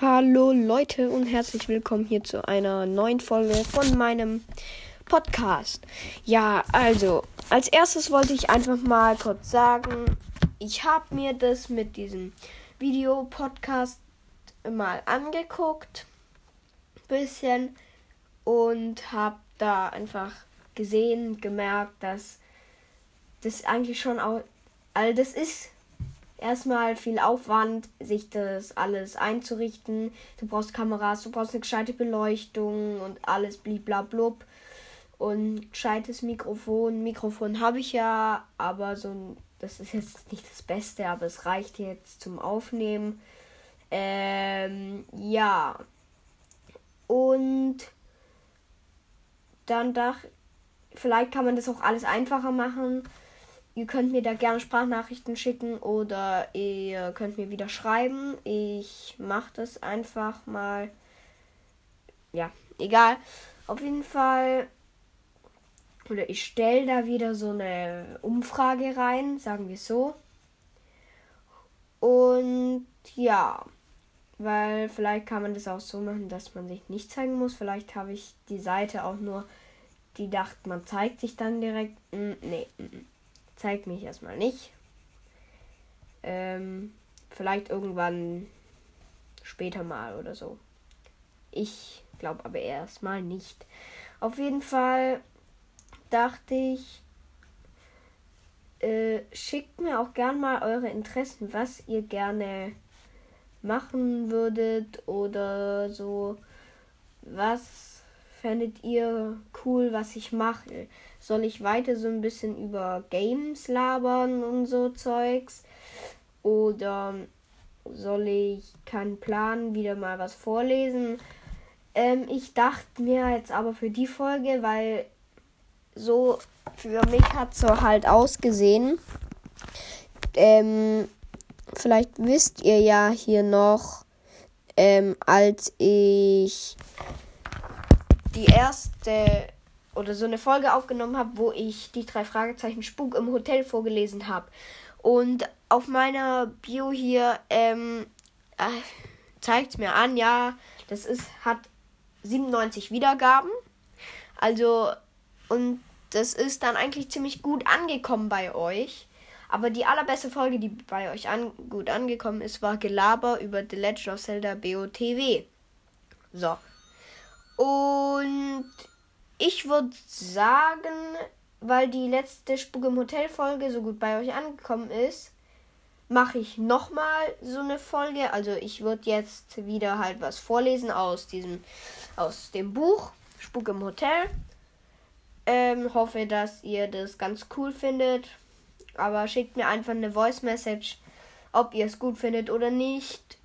Hallo Leute und herzlich willkommen hier zu einer neuen Folge von meinem Podcast. Ja, also als erstes wollte ich einfach mal kurz sagen, ich habe mir das mit diesem Video-Podcast mal angeguckt, bisschen und habe da einfach gesehen, gemerkt, dass das eigentlich schon auch, all das ist erstmal viel Aufwand, sich das alles einzurichten. Du brauchst Kameras, du brauchst eine gescheite Beleuchtung und alles bliblablub. Und gescheites Mikrofon. Mikrofon habe ich ja, aber so ein, das ist jetzt nicht das Beste, aber es reicht jetzt zum Aufnehmen. Ähm, ja. Und dann dachte vielleicht kann man das auch alles einfacher machen. Ihr könnt mir da gerne Sprachnachrichten schicken oder ihr könnt mir wieder schreiben. Ich mache das einfach mal. Ja, egal. Auf jeden Fall. Oder ich stelle da wieder so eine Umfrage rein, sagen wir so. Und ja, weil vielleicht kann man das auch so machen, dass man sich nicht zeigen muss. Vielleicht habe ich die Seite auch nur, die dachte, man zeigt sich dann direkt. Hm, nee, hm, zeigt mich erstmal nicht. Ähm, vielleicht irgendwann später mal oder so. Ich glaube aber erstmal nicht. Auf jeden Fall dachte ich, äh, schickt mir auch gern mal eure Interessen, was ihr gerne machen würdet oder so. Was fändet ihr cool, was ich mache? Soll ich weiter so ein bisschen über Games labern und so Zeugs? Oder soll ich keinen Plan wieder mal was vorlesen? Ähm, ich dachte mir jetzt aber für die Folge, weil so für mich hat so halt ausgesehen. Ähm, vielleicht wisst ihr ja hier noch, ähm, als ich die erste oder so eine Folge aufgenommen habe, wo ich die drei Fragezeichen Spuk im Hotel vorgelesen habe. Und auf meiner Bio hier ähm, äh, zeigt es mir an, ja, das ist, hat 97 Wiedergaben. Also, und das ist dann eigentlich ziemlich gut angekommen bei euch. Aber die allerbeste Folge, die bei euch an, gut angekommen ist, war Gelaber über The Legend of Zelda BOTW. So. Und ich würde sagen, weil die letzte Spuk im Hotel Folge so gut bei euch angekommen ist, mache ich nochmal so eine Folge. Also ich würde jetzt wieder halt was vorlesen aus diesem, aus dem Buch Spuk im Hotel. Ähm, hoffe, dass ihr das ganz cool findet. Aber schickt mir einfach eine Voice Message, ob ihr es gut findet oder nicht.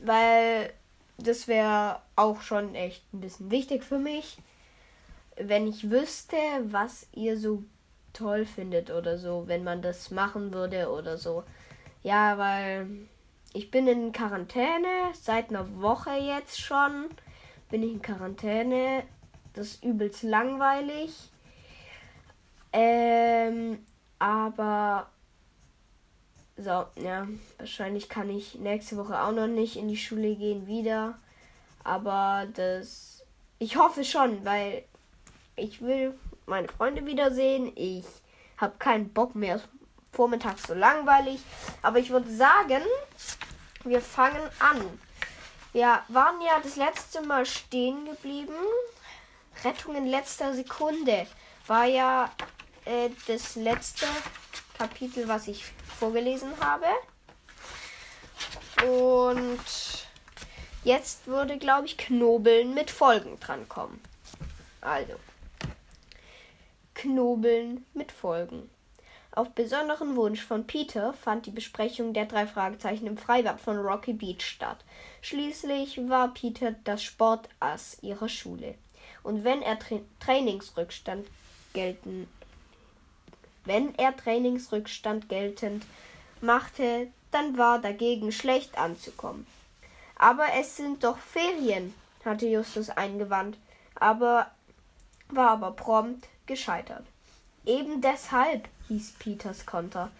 Weil das wäre auch schon echt ein bisschen wichtig für mich, wenn ich wüsste, was ihr so toll findet oder so, wenn man das machen würde oder so. Ja, weil ich bin in Quarantäne seit einer Woche jetzt schon. Bin ich in Quarantäne. Das ist übelst langweilig. Ähm, aber so, ja, wahrscheinlich kann ich nächste Woche auch noch nicht in die Schule gehen wieder. Aber das. Ich hoffe schon, weil ich will meine Freunde wiedersehen. Ich habe keinen Bock mehr. Vormittags so langweilig. Aber ich würde sagen, wir fangen an. Wir waren ja das letzte Mal stehen geblieben. Rettung in letzter Sekunde war ja äh, das letzte Kapitel, was ich vorgelesen habe. Und jetzt würde, glaube ich, Knobeln mit Folgen drankommen. Also. Knobeln mit Folgen. Auf besonderen Wunsch von Peter fand die Besprechung der drei Fragezeichen im Freibad von Rocky Beach statt. Schließlich war Peter das Sportass ihrer Schule. Und wenn er Tra Trainingsrückstand gelten wenn er Trainingsrückstand geltend machte, dann war dagegen schlecht anzukommen. Aber es sind doch Ferien, hatte Justus eingewandt, aber war aber prompt gescheitert. Eben deshalb hieß Peters Konter,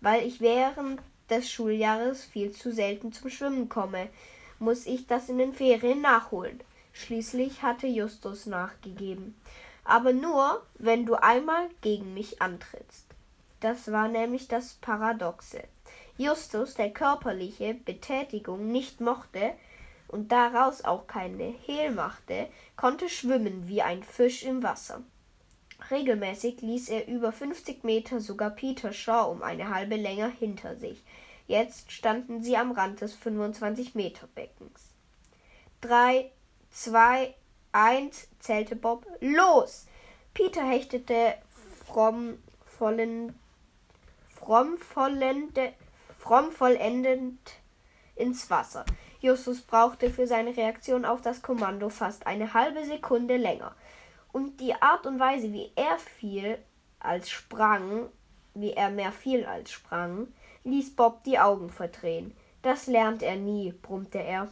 weil ich während des Schuljahres viel zu selten zum Schwimmen komme. muss ich das in den Ferien nachholen. Schließlich hatte Justus nachgegeben. Aber nur, wenn du einmal gegen mich antrittst. Das war nämlich das Paradoxe. Justus, der körperliche Betätigung nicht mochte und daraus auch keine Hehl machte, konnte schwimmen wie ein Fisch im Wasser. Regelmäßig ließ er über 50 Meter sogar Peter Shaw um eine halbe länger hinter sich. Jetzt standen sie am Rand des 25 Meter Beckens. Drei, zwei, eins, zählte Bob. Los! Peter hechtete fromm, vollen, fromm, vollende, fromm vollendend ins Wasser. Justus brauchte für seine Reaktion auf das Kommando fast eine halbe Sekunde länger. Und die Art und Weise, wie er fiel als sprang, wie er mehr fiel als sprang, ließ Bob die Augen verdrehen. Das lernt er nie, brummte er.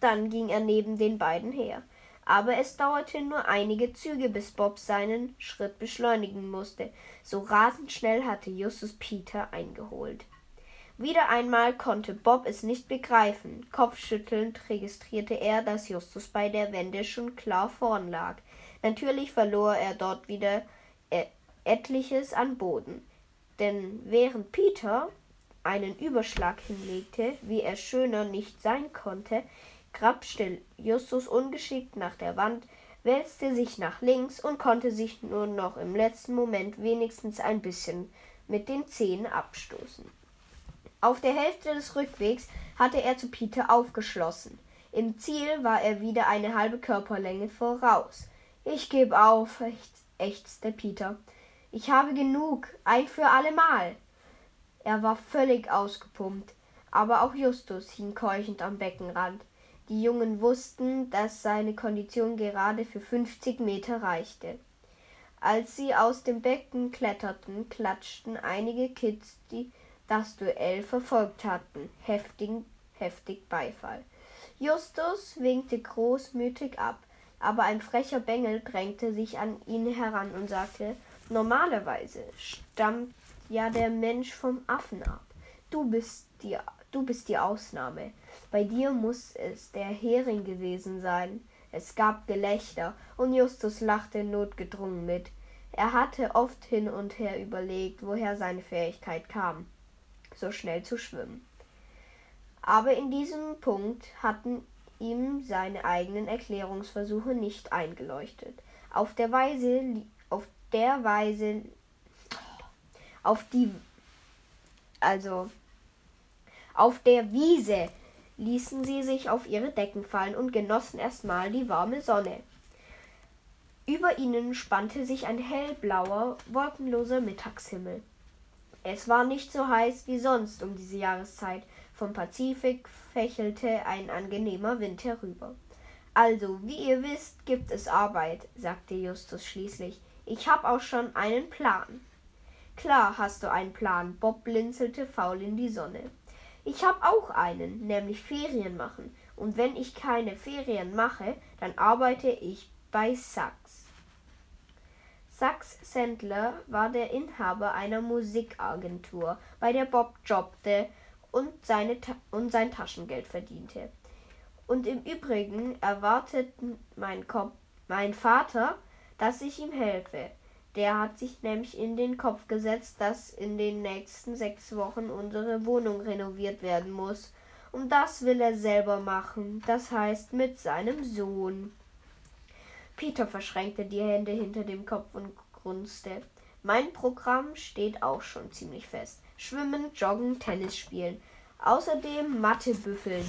Dann ging er neben den beiden her. Aber es dauerte nur einige Züge, bis Bob seinen Schritt beschleunigen musste. So rasend schnell hatte Justus Peter eingeholt. Wieder einmal konnte Bob es nicht begreifen. Kopfschüttelnd registrierte er, dass Justus bei der Wende schon klar vorn lag. Natürlich verlor er dort wieder etliches an Boden. Denn während Peter einen Überschlag hinlegte, wie er schöner nicht sein konnte, grapschte Justus ungeschickt nach der Wand, wälzte sich nach links und konnte sich nur noch im letzten Moment wenigstens ein bisschen mit den Zehen abstoßen. Auf der Hälfte des Rückwegs hatte er zu Peter aufgeschlossen. Im Ziel war er wieder eine halbe Körperlänge voraus. Ich geb auf, ächzte Peter. Ich habe genug, ein für allemal. Er war völlig ausgepumpt, aber auch Justus hing keuchend am Beckenrand. Die Jungen wussten, dass seine Kondition gerade für fünfzig Meter reichte. Als sie aus dem Becken kletterten, klatschten einige Kids, die das Duell verfolgt hatten, heftig, heftig Beifall. Justus winkte großmütig ab aber ein frecher Bengel drängte sich an ihn heran und sagte Normalerweise stammt ja der Mensch vom Affen ab. Du bist die, du bist die Ausnahme. Bei dir muss es der Hering gewesen sein. Es gab Gelächter, und Justus lachte notgedrungen mit. Er hatte oft hin und her überlegt, woher seine Fähigkeit kam, so schnell zu schwimmen. Aber in diesem Punkt hatten ihm seine eigenen Erklärungsversuche nicht eingeleuchtet. Auf der Weise, auf der Weise, auf die, also, auf der Wiese ließen sie sich auf ihre Decken fallen und genossen erstmal die warme Sonne. Über ihnen spannte sich ein hellblauer, wolkenloser Mittagshimmel. Es war nicht so heiß wie sonst um diese Jahreszeit, vom Pazifik fächelte ein angenehmer Wind herüber. Also, wie ihr wisst, gibt es Arbeit, sagte Justus schließlich. Ich hab auch schon einen Plan. Klar hast du einen Plan, Bob blinzelte faul in die Sonne. Ich hab auch einen, nämlich Ferien machen. Und wenn ich keine Ferien mache, dann arbeite ich bei Sachs. Sachs Sandler war der Inhaber einer Musikagentur, bei der Bob jobbte und, seine, und sein Taschengeld verdiente. Und im Übrigen erwartet mein, Kopf, mein Vater, dass ich ihm helfe. Der hat sich nämlich in den Kopf gesetzt, dass in den nächsten sechs Wochen unsere Wohnung renoviert werden muss. Und das will er selber machen, das heißt mit seinem Sohn. Peter verschränkte die Hände hinter dem Kopf und grunzte. Mein Programm steht auch schon ziemlich fest. Schwimmen, Joggen, Tennis spielen. Außerdem Mathe büffeln.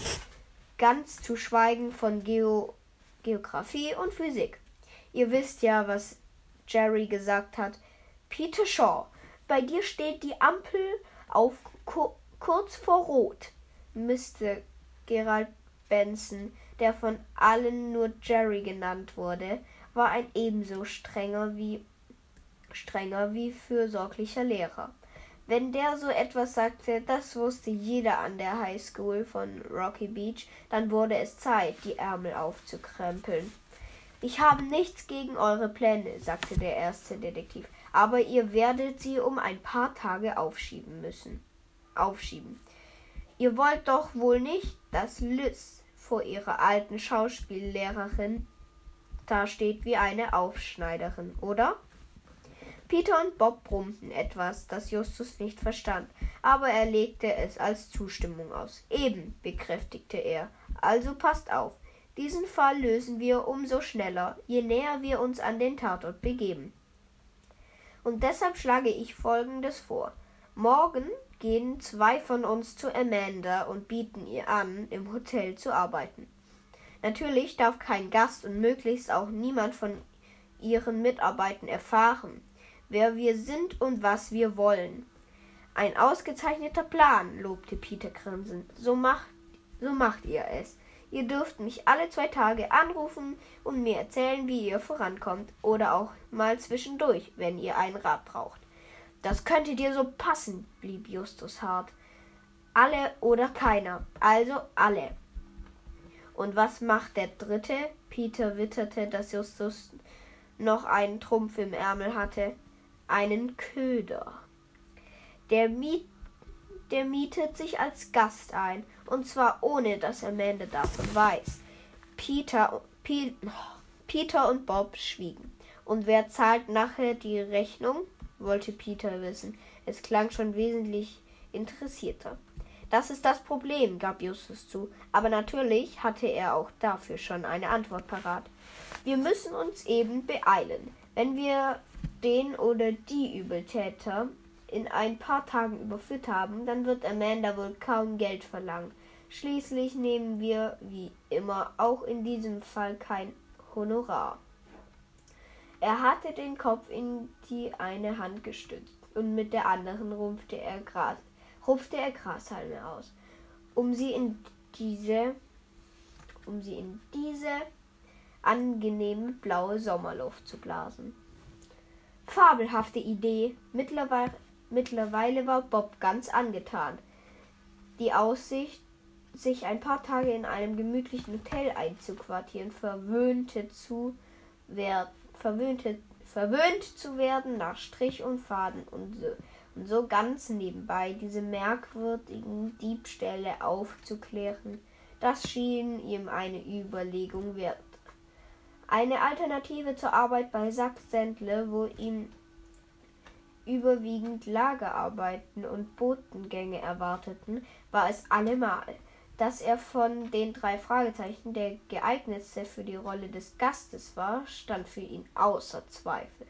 Ganz zu schweigen von Geo Geografie und Physik. Ihr wisst ja, was Jerry gesagt hat. Peter Shaw, bei dir steht die Ampel auf ku kurz vor Rot. Mr. Gerald Benson, der von allen nur Jerry genannt wurde, war ein ebenso strenger wie strenger wie fürsorglicher Lehrer. Wenn der so etwas sagte, das wusste jeder an der High School von Rocky Beach, dann wurde es Zeit, die Ärmel aufzukrempeln. Ich habe nichts gegen eure Pläne, sagte der erste Detektiv, aber ihr werdet sie um ein paar Tage aufschieben müssen. Aufschieben. Ihr wollt doch wohl nicht, dass Liz vor ihrer alten Schauspiellehrerin dasteht wie eine Aufschneiderin, oder? Peter und Bob brummten etwas, das Justus nicht verstand, aber er legte es als Zustimmung aus. Eben, bekräftigte er. Also passt auf. Diesen Fall lösen wir umso schneller, je näher wir uns an den Tatort begeben. Und deshalb schlage ich Folgendes vor. Morgen gehen zwei von uns zu Amanda und bieten ihr an, im Hotel zu arbeiten. Natürlich darf kein Gast und möglichst auch niemand von ihren Mitarbeitern erfahren, wer wir sind und was wir wollen. Ein ausgezeichneter Plan, lobte Peter grinsend. So macht, so macht ihr es. Ihr dürft mich alle zwei Tage anrufen und mir erzählen, wie ihr vorankommt. Oder auch mal zwischendurch, wenn ihr einen Rat braucht. Das könnte dir so passen, blieb Justus hart. Alle oder keiner. Also alle. Und was macht der Dritte? Peter witterte, dass Justus noch einen Trumpf im Ärmel hatte. Einen Köder. Der Miet der mietet sich als Gast ein. Und zwar ohne, dass Amanda davon weiß. Peter, Peter und Bob schwiegen. Und wer zahlt nachher die Rechnung? wollte Peter wissen. Es klang schon wesentlich interessierter. Das ist das Problem, gab Justus zu. Aber natürlich hatte er auch dafür schon eine Antwort parat. Wir müssen uns eben beeilen. Wenn wir den oder die Übeltäter in ein paar Tagen überführt haben, dann wird Amanda wohl kaum Geld verlangen. Schließlich nehmen wir, wie immer, auch in diesem Fall kein Honorar. Er hatte den Kopf in die eine Hand gestützt und mit der anderen rupfte er, Gras, rupfte er Grashalme aus, um sie in diese, um sie in diese angenehme blaue Sommerluft zu blasen. Fabelhafte Idee. Mittlerweile Mittlerweile war Bob ganz angetan. Die Aussicht, sich ein paar Tage in einem gemütlichen Hotel einzuquartieren, verwöhnte zu werden, verwöhnte, verwöhnt zu werden nach Strich und Faden und so, und so ganz nebenbei diese merkwürdigen Diebstähle aufzuklären, das schien ihm eine Überlegung wert. Eine Alternative zur Arbeit bei Sack Sendle, wo ihm überwiegend Lagerarbeiten und Botengänge erwarteten, war es allemal. Dass er von den drei Fragezeichen der geeignetste für die Rolle des Gastes war, stand für ihn außer Zweifel.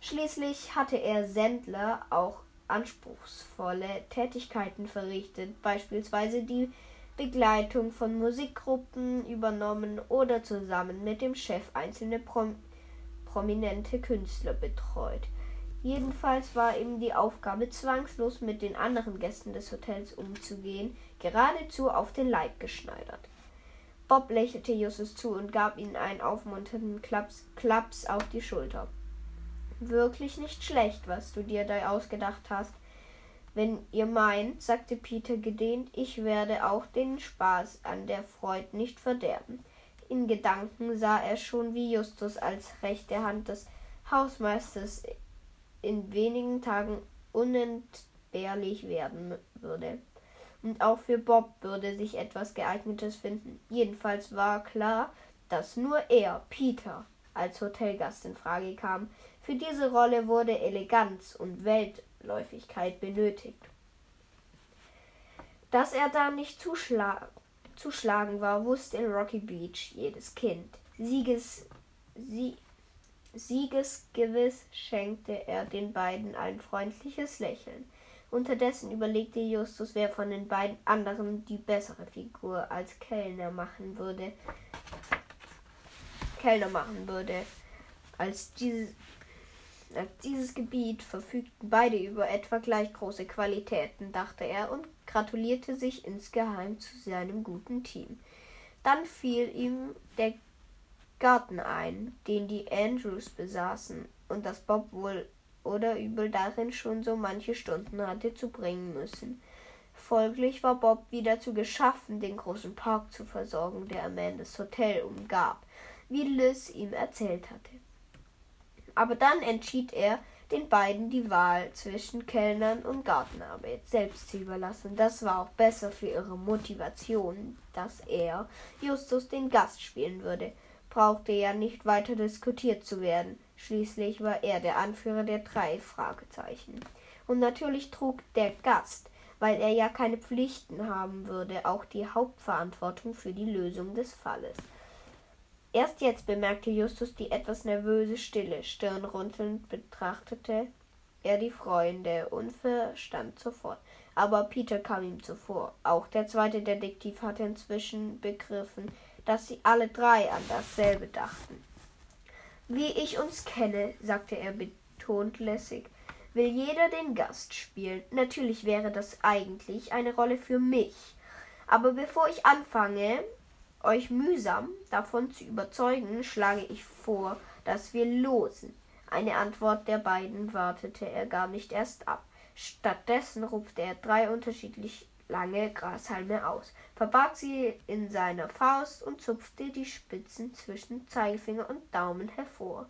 Schließlich hatte er Sendler auch anspruchsvolle Tätigkeiten verrichtet, beispielsweise die Begleitung von Musikgruppen übernommen oder zusammen mit dem Chef einzelne prom prominente Künstler betreut. Jedenfalls war ihm die Aufgabe, zwangslos mit den anderen Gästen des Hotels umzugehen, geradezu auf den Leib geschneidert. Bob lächelte Justus zu und gab ihm einen aufmunternden Klaps, Klaps auf die Schulter. Wirklich nicht schlecht, was du dir da ausgedacht hast. Wenn ihr meint, sagte Peter gedehnt, ich werde auch den Spaß an der Freude nicht verderben. In Gedanken sah er schon, wie Justus als rechte Hand des Hausmeisters in wenigen Tagen unentbehrlich werden würde. Und auch für Bob würde sich etwas geeignetes finden. Jedenfalls war klar, dass nur er, Peter, als Hotelgast in Frage kam. Für diese Rolle wurde Eleganz und Weltläufigkeit benötigt. Dass er da nicht zuschla zuschlagen war, wusste in Rocky Beach jedes Kind. Sieges, sie, Siegesgewiss schenkte er den beiden ein freundliches Lächeln. Unterdessen überlegte Justus, wer von den beiden anderen die bessere Figur als Kellner machen würde. Kellner machen würde. Als dieses, als dieses Gebiet verfügten beide über etwa gleich große Qualitäten, dachte er und gratulierte sich insgeheim zu seinem guten Team. Dann fiel ihm der Garten ein, den die Andrews besaßen, und dass Bob wohl oder übel darin schon so manche Stunden hatte zu bringen müssen. Folglich war Bob wieder zu geschaffen, den großen Park zu versorgen, der Amandas Hotel umgab, wie Liz ihm erzählt hatte. Aber dann entschied er, den beiden die Wahl zwischen Kellnern und Gartenarbeit selbst zu überlassen. Das war auch besser für ihre Motivation, dass er, Justus, den Gast spielen würde. Brauchte ja nicht weiter diskutiert zu werden. Schließlich war er der Anführer der drei Fragezeichen. Und natürlich trug der Gast, weil er ja keine Pflichten haben würde, auch die Hauptverantwortung für die Lösung des Falles. Erst jetzt bemerkte Justus die etwas nervöse Stille. Stirnrunzelnd betrachtete er die Freunde und verstand sofort. Aber Peter kam ihm zuvor. Auch der zweite Detektiv hatte inzwischen begriffen, dass sie alle drei an dasselbe dachten. Wie ich uns kenne, sagte er betont lässig, will jeder den Gast spielen. Natürlich wäre das eigentlich eine Rolle für mich. Aber bevor ich anfange, euch mühsam davon zu überzeugen, schlage ich vor, dass wir losen. Eine Antwort der beiden wartete er gar nicht erst ab. Stattdessen rupfte er drei unterschiedlich lange Grashalme aus, verbarg sie in seiner Faust und zupfte die Spitzen zwischen Zeigefinger und Daumen hervor.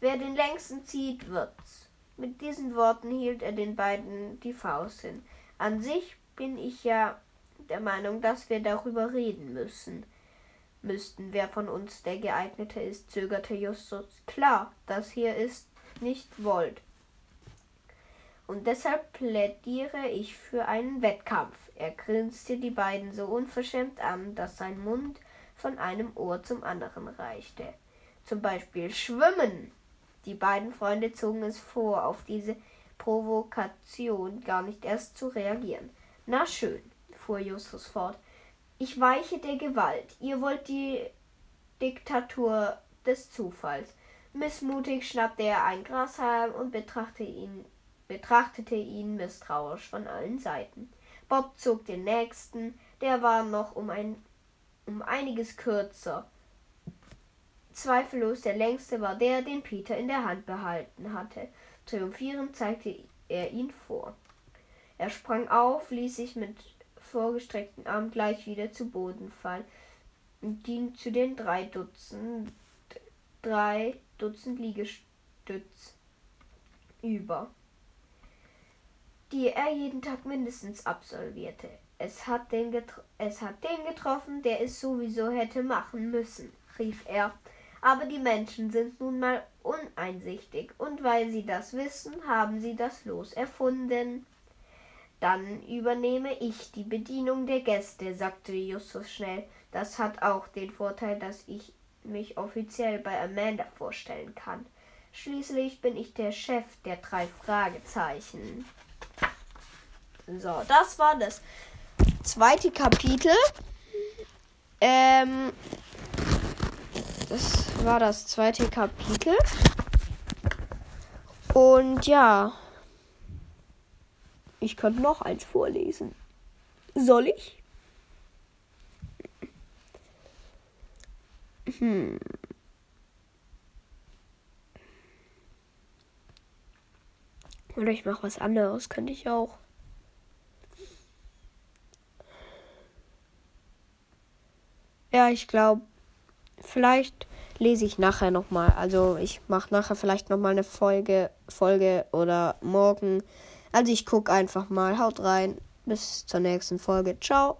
Wer den längsten zieht, wird's. Mit diesen Worten hielt er den beiden die Faust hin. An sich bin ich ja der Meinung, dass wir darüber reden müssen müssten, wer von uns der geeignete ist, zögerte Justus. Klar, das hier ist nicht Volt. Und deshalb plädiere ich für einen Wettkampf. Er grinste die beiden so unverschämt an, dass sein Mund von einem Ohr zum anderen reichte. Zum Beispiel Schwimmen. Die beiden Freunde zogen es vor, auf diese Provokation gar nicht erst zu reagieren. Na schön, fuhr Justus fort. Ich weiche der Gewalt. Ihr wollt die Diktatur des Zufalls. Missmutig schnappte er ein Grashalm und betrachtete ihn, betrachtete ihn misstrauisch von allen Seiten. Bob zog den nächsten, der war noch um ein um einiges kürzer. Zweifellos der längste war der, den Peter in der Hand behalten hatte. Triumphierend zeigte er ihn vor. Er sprang auf, ließ sich mit vorgestreckten Arm gleich wieder zu Boden fallen und ging zu den drei Dutzend, drei Dutzend Liegestütz über, die er jeden Tag mindestens absolvierte. Es hat, den es hat den getroffen, der es sowieso hätte machen müssen, rief er. Aber die Menschen sind nun mal uneinsichtig, und weil sie das wissen, haben sie das Los erfunden. Dann übernehme ich die Bedienung der Gäste, sagte Justus schnell. Das hat auch den Vorteil, dass ich mich offiziell bei Amanda vorstellen kann. Schließlich bin ich der Chef der drei Fragezeichen. So, das war das zweite Kapitel. Ähm, das war das zweite Kapitel. Und ja. Ich könnte noch eins vorlesen. Soll ich? Hm. Oder ich mache was anderes, könnte ich auch. Ja, ich glaube, vielleicht lese ich nachher noch mal. Also ich mache nachher vielleicht noch mal eine Folge, Folge oder morgen also ich gucke einfach mal. Haut rein. Bis zur nächsten Folge. Ciao.